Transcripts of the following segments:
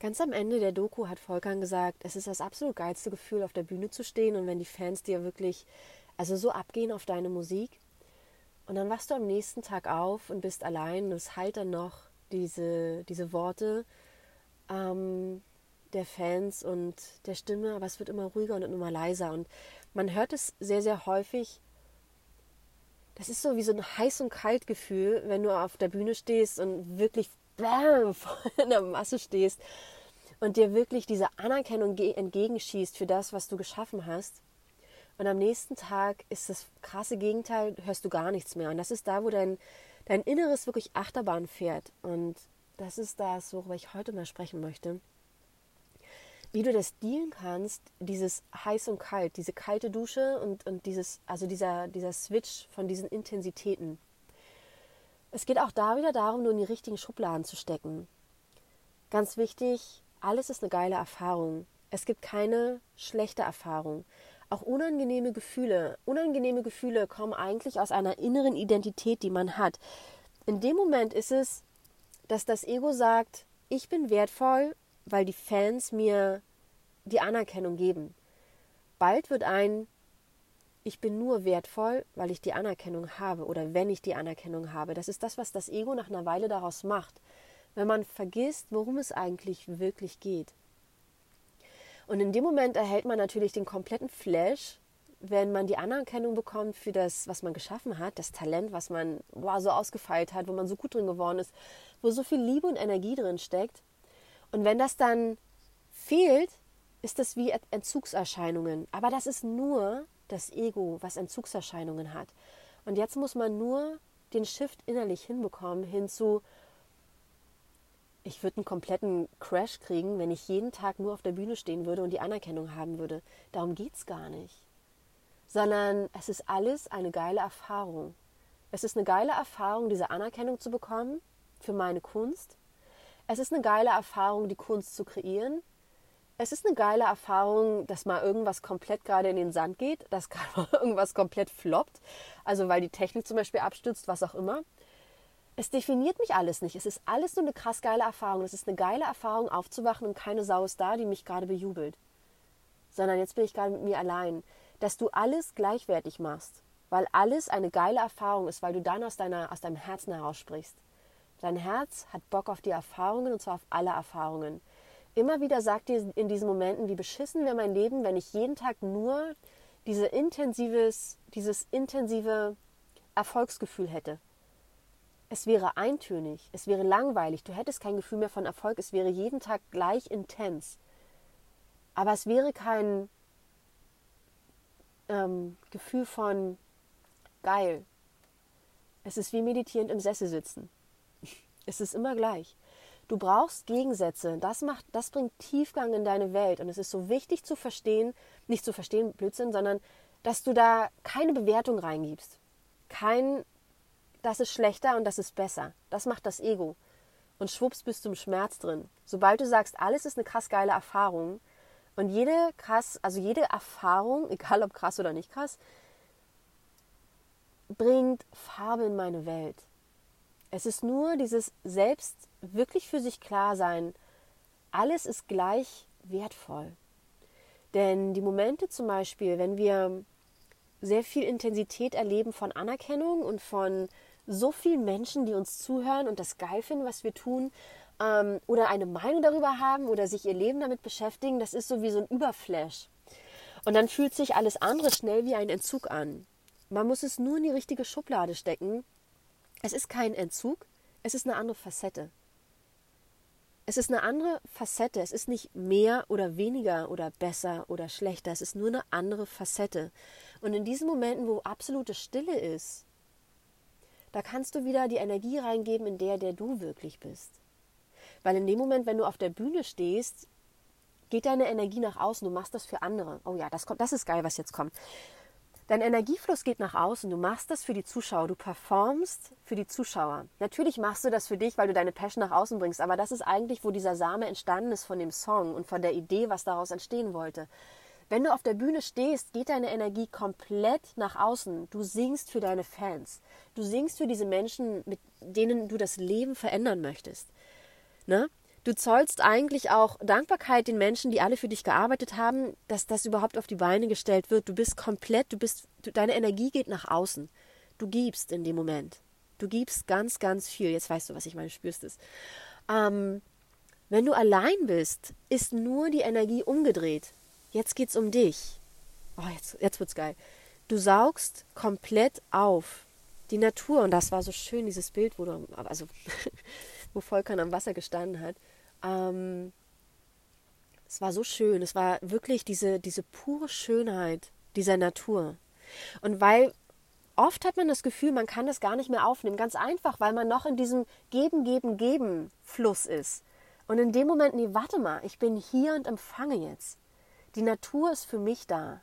Ganz am Ende der Doku hat Volkan gesagt, es ist das absolut geilste Gefühl, auf der Bühne zu stehen und wenn die Fans dir wirklich, also so abgehen auf deine Musik. Und dann wachst du am nächsten Tag auf und bist allein und es halt dann noch diese, diese Worte ähm, der Fans und der Stimme, aber es wird immer ruhiger und immer leiser. Und man hört es sehr, sehr häufig. Das ist so wie so ein heiß und kalt Gefühl, wenn du auf der Bühne stehst und wirklich bam, in der Masse stehst und dir wirklich diese Anerkennung entgegenschießt für das, was du geschaffen hast. Und am nächsten Tag ist das krasse Gegenteil, hörst du gar nichts mehr. Und das ist da, wo dein, dein Inneres wirklich Achterbahn fährt. Und das ist das, worüber ich heute mal sprechen möchte. Wie du das dealen kannst, dieses heiß und kalt, diese kalte Dusche und, und dieses, also dieser, dieser Switch von diesen Intensitäten. Es geht auch da wieder darum, nur in die richtigen Schubladen zu stecken. Ganz wichtig, alles ist eine geile Erfahrung. Es gibt keine schlechte Erfahrung. Auch unangenehme Gefühle. Unangenehme Gefühle kommen eigentlich aus einer inneren Identität, die man hat. In dem Moment ist es, dass das Ego sagt, ich bin wertvoll, weil die Fans mir die Anerkennung geben. Bald wird ein ich bin nur wertvoll, weil ich die Anerkennung habe oder wenn ich die Anerkennung habe. Das ist das, was das Ego nach einer Weile daraus macht, wenn man vergisst, worum es eigentlich wirklich geht. Und in dem Moment erhält man natürlich den kompletten Flash, wenn man die Anerkennung bekommt für das, was man geschaffen hat, das Talent, was man wow, so ausgefeilt hat, wo man so gut drin geworden ist, wo so viel Liebe und Energie drin steckt. Und wenn das dann fehlt, ist das wie Entzugserscheinungen. Aber das ist nur das Ego, was Entzugserscheinungen hat. Und jetzt muss man nur den Shift innerlich hinbekommen, hinzu, ich würde einen kompletten Crash kriegen, wenn ich jeden Tag nur auf der Bühne stehen würde und die Anerkennung haben würde. Darum geht es gar nicht. Sondern es ist alles eine geile Erfahrung. Es ist eine geile Erfahrung, diese Anerkennung zu bekommen für meine Kunst. Es ist eine geile Erfahrung, die Kunst zu kreieren es ist eine geile Erfahrung, dass mal irgendwas komplett gerade in den Sand geht, dass gerade mal irgendwas komplett floppt. Also weil die Technik zum Beispiel abstürzt, was auch immer. Es definiert mich alles nicht. Es ist alles nur eine krass geile Erfahrung. Es ist eine geile Erfahrung, aufzuwachen und keine Sau ist da, die mich gerade bejubelt. Sondern jetzt bin ich gerade mit mir allein. Dass du alles gleichwertig machst. Weil alles eine geile Erfahrung ist, weil du dann aus, deiner, aus deinem Herzen heraus sprichst. Dein Herz hat Bock auf die Erfahrungen und zwar auf alle Erfahrungen. Immer wieder sagt dir in diesen Momenten, wie beschissen wäre mein Leben, wenn ich jeden Tag nur diese intensives, dieses intensive Erfolgsgefühl hätte. Es wäre eintönig, es wäre langweilig, du hättest kein Gefühl mehr von Erfolg, es wäre jeden Tag gleich intens. Aber es wäre kein ähm, Gefühl von geil. Es ist wie meditierend im Sessel sitzen. Es ist immer gleich. Du brauchst Gegensätze. Das macht, das bringt Tiefgang in deine Welt. Und es ist so wichtig zu verstehen, nicht zu verstehen, Blödsinn, sondern dass du da keine Bewertung reingibst. Kein, das ist schlechter und das ist besser. Das macht das Ego. Und schwupps bist du im Schmerz drin. Sobald du sagst, alles ist eine krass geile Erfahrung und jede krass, also jede Erfahrung, egal ob krass oder nicht krass, bringt Farbe in meine Welt. Es ist nur dieses Selbst wirklich für sich klar sein, alles ist gleich wertvoll. Denn die Momente zum Beispiel, wenn wir sehr viel Intensität erleben von Anerkennung und von so vielen Menschen, die uns zuhören und das geil finden, was wir tun, ähm, oder eine Meinung darüber haben oder sich ihr Leben damit beschäftigen, das ist so wie so ein Überflash. Und dann fühlt sich alles andere schnell wie ein Entzug an. Man muss es nur in die richtige Schublade stecken es ist kein Entzug, es ist eine andere Facette. Es ist eine andere Facette. Es ist nicht mehr oder weniger oder besser oder schlechter. Es ist nur eine andere Facette. Und in diesen Momenten, wo absolute Stille ist, da kannst du wieder die Energie reingeben, in der, der du wirklich bist. Weil in dem Moment, wenn du auf der Bühne stehst, geht deine Energie nach außen. Du machst das für andere. Oh ja, das kommt, das ist geil, was jetzt kommt. Dein Energiefluss geht nach außen. Du machst das für die Zuschauer. Du performst für die Zuschauer. Natürlich machst du das für dich, weil du deine Passion nach außen bringst. Aber das ist eigentlich, wo dieser Same entstanden ist von dem Song und von der Idee, was daraus entstehen wollte. Wenn du auf der Bühne stehst, geht deine Energie komplett nach außen. Du singst für deine Fans. Du singst für diese Menschen, mit denen du das Leben verändern möchtest. Ne? Du zollst eigentlich auch Dankbarkeit den Menschen, die alle für dich gearbeitet haben, dass das überhaupt auf die Beine gestellt wird. Du bist komplett, du bist, du, deine Energie geht nach außen. Du gibst in dem Moment. Du gibst ganz, ganz viel. Jetzt weißt du, was ich meine, spürst es. Ähm, wenn du allein bist, ist nur die Energie umgedreht. Jetzt geht's um dich. Oh, jetzt, jetzt wird's geil. Du saugst komplett auf. Die Natur, und das war so schön, dieses Bild, wo du, also, wo Volkan am Wasser gestanden hat. Ähm, es war so schön. Es war wirklich diese, diese pure Schönheit dieser Natur. Und weil oft hat man das Gefühl, man kann das gar nicht mehr aufnehmen. Ganz einfach, weil man noch in diesem Geben, Geben, Geben Fluss ist. Und in dem Moment, nee, warte mal, ich bin hier und empfange jetzt. Die Natur ist für mich da.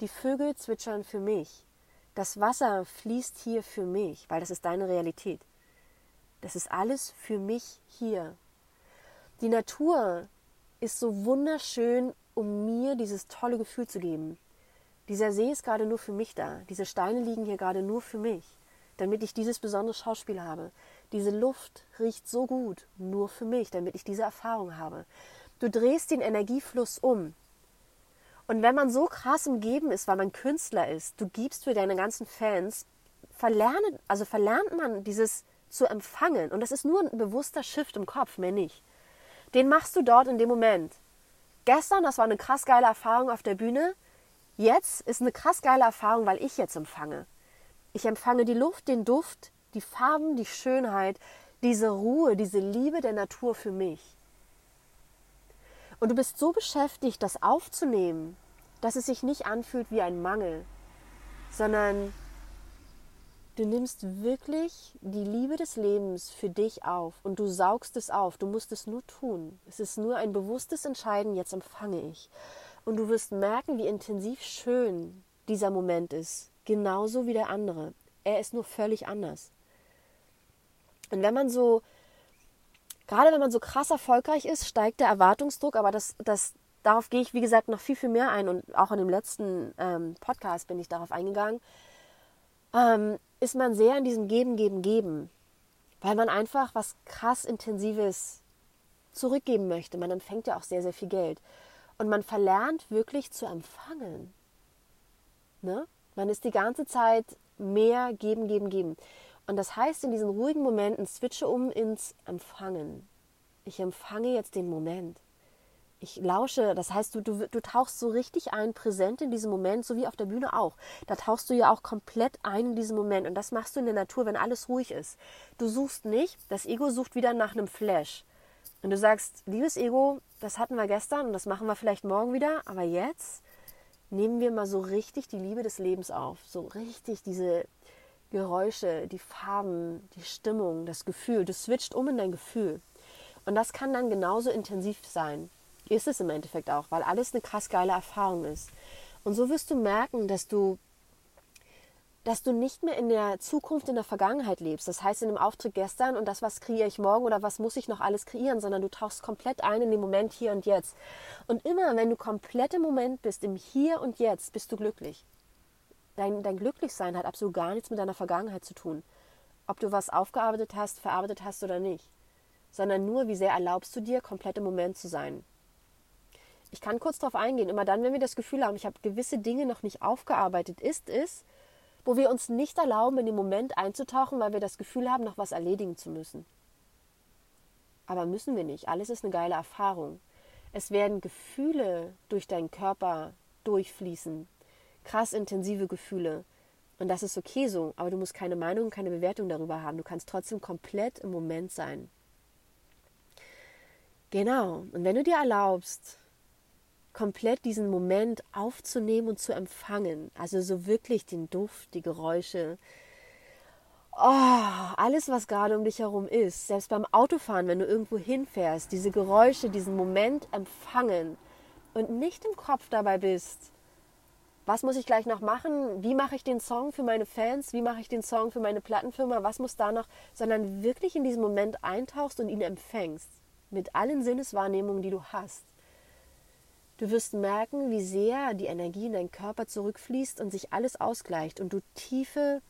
Die Vögel zwitschern für mich. Das Wasser fließt hier für mich, weil das ist deine Realität. Das ist alles für mich hier. Die Natur ist so wunderschön, um mir dieses tolle Gefühl zu geben. Dieser See ist gerade nur für mich da. Diese Steine liegen hier gerade nur für mich, damit ich dieses besondere Schauspiel habe. Diese Luft riecht so gut, nur für mich, damit ich diese Erfahrung habe. Du drehst den Energiefluss um. Und wenn man so krass im Geben ist, weil man Künstler ist, du gibst für deine ganzen Fans, verlernen, also verlernt man dieses zu empfangen. Und das ist nur ein bewusster Shift im Kopf, mehr nicht. Den machst du dort in dem Moment. Gestern, das war eine krass geile Erfahrung auf der Bühne. Jetzt ist eine krass geile Erfahrung, weil ich jetzt empfange. Ich empfange die Luft, den Duft, die Farben, die Schönheit, diese Ruhe, diese Liebe der Natur für mich. Und du bist so beschäftigt, das aufzunehmen, dass es sich nicht anfühlt wie ein Mangel, sondern du nimmst wirklich die Liebe des Lebens für dich auf und du saugst es auf. Du musst es nur tun. Es ist nur ein bewusstes Entscheiden, jetzt empfange ich. Und du wirst merken, wie intensiv schön dieser Moment ist. Genauso wie der andere. Er ist nur völlig anders. Und wenn man so, gerade wenn man so krass erfolgreich ist, steigt der Erwartungsdruck, aber das, das, darauf gehe ich, wie gesagt, noch viel, viel mehr ein. Und auch in dem letzten ähm, Podcast bin ich darauf eingegangen. Ähm, ist man sehr in diesem Geben, Geben, Geben. Weil man einfach was krass Intensives zurückgeben möchte. Man empfängt ja auch sehr, sehr viel Geld. Und man verlernt wirklich zu empfangen. Ne? Man ist die ganze Zeit mehr geben, geben, geben. Und das heißt, in diesen ruhigen Momenten switche um ins Empfangen. Ich empfange jetzt den Moment. Ich lausche, das heißt, du, du, du tauchst so richtig ein, präsent in diesem Moment, so wie auf der Bühne auch. Da tauchst du ja auch komplett ein in diesem Moment. Und das machst du in der Natur, wenn alles ruhig ist. Du suchst nicht, das Ego sucht wieder nach einem Flash. Und du sagst, liebes Ego, das hatten wir gestern und das machen wir vielleicht morgen wieder, aber jetzt nehmen wir mal so richtig die Liebe des Lebens auf. So richtig diese Geräusche, die Farben, die Stimmung, das Gefühl. Du switcht um in dein Gefühl. Und das kann dann genauso intensiv sein. Ist es im Endeffekt auch, weil alles eine krass geile Erfahrung ist. Und so wirst du merken, dass du dass du nicht mehr in der Zukunft, in der Vergangenheit lebst. Das heißt, in dem Auftritt gestern und das, was kreiere ich morgen oder was muss ich noch alles kreieren, sondern du tauchst komplett ein in den Moment hier und jetzt. Und immer, wenn du komplett im Moment bist, im Hier und Jetzt, bist du glücklich. Dein, dein Glücklichsein hat absolut gar nichts mit deiner Vergangenheit zu tun. Ob du was aufgearbeitet hast, verarbeitet hast oder nicht. Sondern nur, wie sehr erlaubst du dir, komplett im Moment zu sein. Ich kann kurz darauf eingehen. Immer dann, wenn wir das Gefühl haben, ich habe gewisse Dinge noch nicht aufgearbeitet, ist es, wo wir uns nicht erlauben, in den Moment einzutauchen, weil wir das Gefühl haben, noch was erledigen zu müssen. Aber müssen wir nicht. Alles ist eine geile Erfahrung. Es werden Gefühle durch deinen Körper durchfließen. Krass intensive Gefühle. Und das ist okay so, aber du musst keine Meinung, keine Bewertung darüber haben. Du kannst trotzdem komplett im Moment sein. Genau. Und wenn du dir erlaubst, komplett diesen Moment aufzunehmen und zu empfangen. Also so wirklich den Duft, die Geräusche, oh, alles, was gerade um dich herum ist. Selbst beim Autofahren, wenn du irgendwo hinfährst, diese Geräusche, diesen Moment empfangen und nicht im Kopf dabei bist. Was muss ich gleich noch machen? Wie mache ich den Song für meine Fans? Wie mache ich den Song für meine Plattenfirma? Was muss da noch? Sondern wirklich in diesen Moment eintauchst und ihn empfängst. Mit allen Sinneswahrnehmungen, die du hast. Du wirst merken, wie sehr die Energie in deinen Körper zurückfließt und sich alles ausgleicht und du tiefe,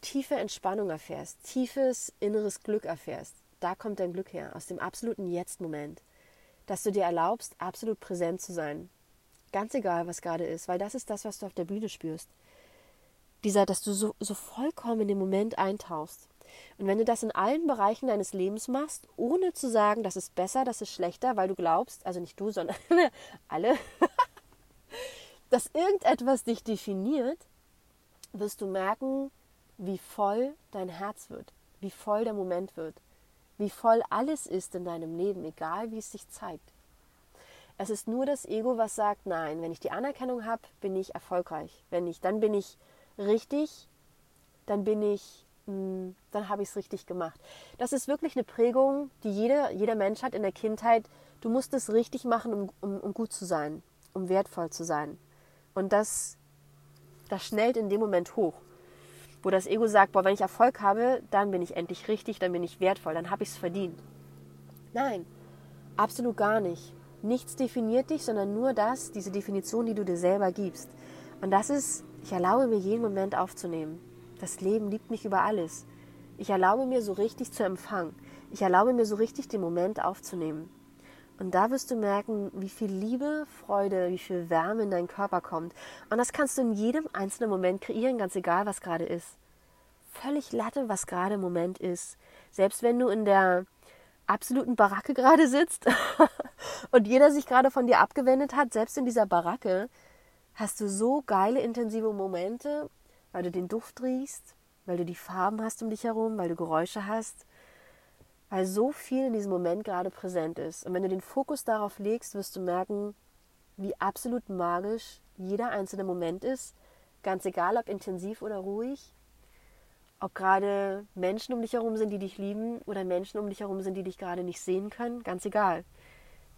tiefe Entspannung erfährst, tiefes inneres Glück erfährst. da kommt dein Glück her, aus dem absoluten Jetzt-Moment. Dass du dir erlaubst, absolut präsent zu sein. Ganz egal, was gerade ist, weil das ist das, was du auf der Bühne spürst. Dieser, dass du so, so vollkommen in den Moment eintauchst. Und wenn du das in allen Bereichen deines Lebens machst, ohne zu sagen, das ist besser, das ist schlechter, weil du glaubst, also nicht du, sondern alle, dass irgendetwas dich definiert, wirst du merken, wie voll dein Herz wird, wie voll der Moment wird, wie voll alles ist in deinem Leben, egal wie es sich zeigt. Es ist nur das Ego, was sagt, nein, wenn ich die Anerkennung habe, bin ich erfolgreich. Wenn nicht, dann bin ich richtig, dann bin ich, dann habe ich es richtig gemacht. Das ist wirklich eine Prägung, die jeder, jeder Mensch hat in der Kindheit. Du musst es richtig machen, um, um, um gut zu sein, um wertvoll zu sein. Und das, das schnellt in dem Moment hoch wo das Ego sagt, boah, wenn ich Erfolg habe, dann bin ich endlich richtig, dann bin ich wertvoll, dann habe ich es verdient. Nein, absolut gar nicht. Nichts definiert dich, sondern nur das, diese Definition, die du dir selber gibst. Und das ist, ich erlaube mir jeden Moment aufzunehmen. Das Leben liebt mich über alles. Ich erlaube mir so richtig zu empfangen. Ich erlaube mir so richtig den Moment aufzunehmen. Und da wirst du merken, wie viel Liebe, Freude, wie viel Wärme in deinen Körper kommt. Und das kannst du in jedem einzelnen Moment kreieren, ganz egal, was gerade ist. Völlig Latte, was gerade im Moment ist. Selbst wenn du in der absoluten Baracke gerade sitzt und jeder sich gerade von dir abgewendet hat, selbst in dieser Baracke hast du so geile, intensive Momente, weil du den Duft riechst, weil du die Farben hast um dich herum, weil du Geräusche hast weil so viel in diesem Moment gerade präsent ist. Und wenn du den Fokus darauf legst, wirst du merken, wie absolut magisch jeder einzelne Moment ist, ganz egal ob intensiv oder ruhig, ob gerade Menschen um dich herum sind, die dich lieben oder Menschen um dich herum sind, die dich gerade nicht sehen können, ganz egal.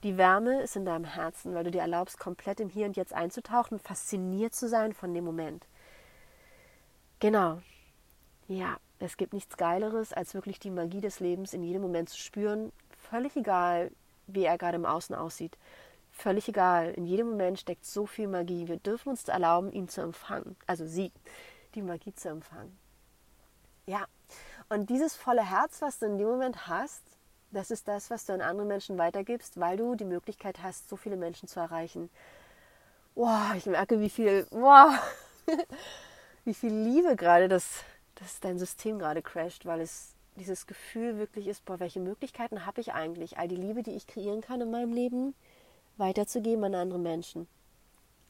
Die Wärme ist in deinem Herzen, weil du dir erlaubst, komplett im Hier und Jetzt einzutauchen, fasziniert zu sein von dem Moment. Genau. Ja, es gibt nichts Geileres, als wirklich die Magie des Lebens in jedem Moment zu spüren. Völlig egal, wie er gerade im Außen aussieht. Völlig egal. In jedem Moment steckt so viel Magie. Wir dürfen uns erlauben, ihn zu empfangen. Also sie, die Magie zu empfangen. Ja. Und dieses volle Herz, was du in dem Moment hast, das ist das, was du an andere Menschen weitergibst, weil du die Möglichkeit hast, so viele Menschen zu erreichen. Wow, ich merke, wie viel, wow, wie viel Liebe gerade das dass dein System gerade crasht, weil es dieses Gefühl wirklich ist, boah, welche Möglichkeiten habe ich eigentlich, all die Liebe, die ich kreieren kann in meinem Leben, weiterzugeben an andere Menschen.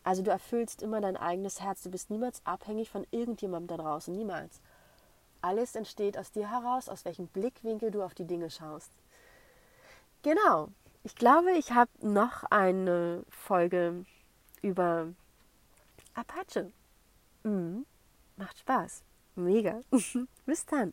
Also du erfüllst immer dein eigenes Herz, du bist niemals abhängig von irgendjemandem da draußen, niemals. Alles entsteht aus dir heraus, aus welchem Blickwinkel du auf die Dinge schaust. Genau. Ich glaube, ich habe noch eine Folge über Apache. Mhm. Macht Spaß. Mega. Bis dann.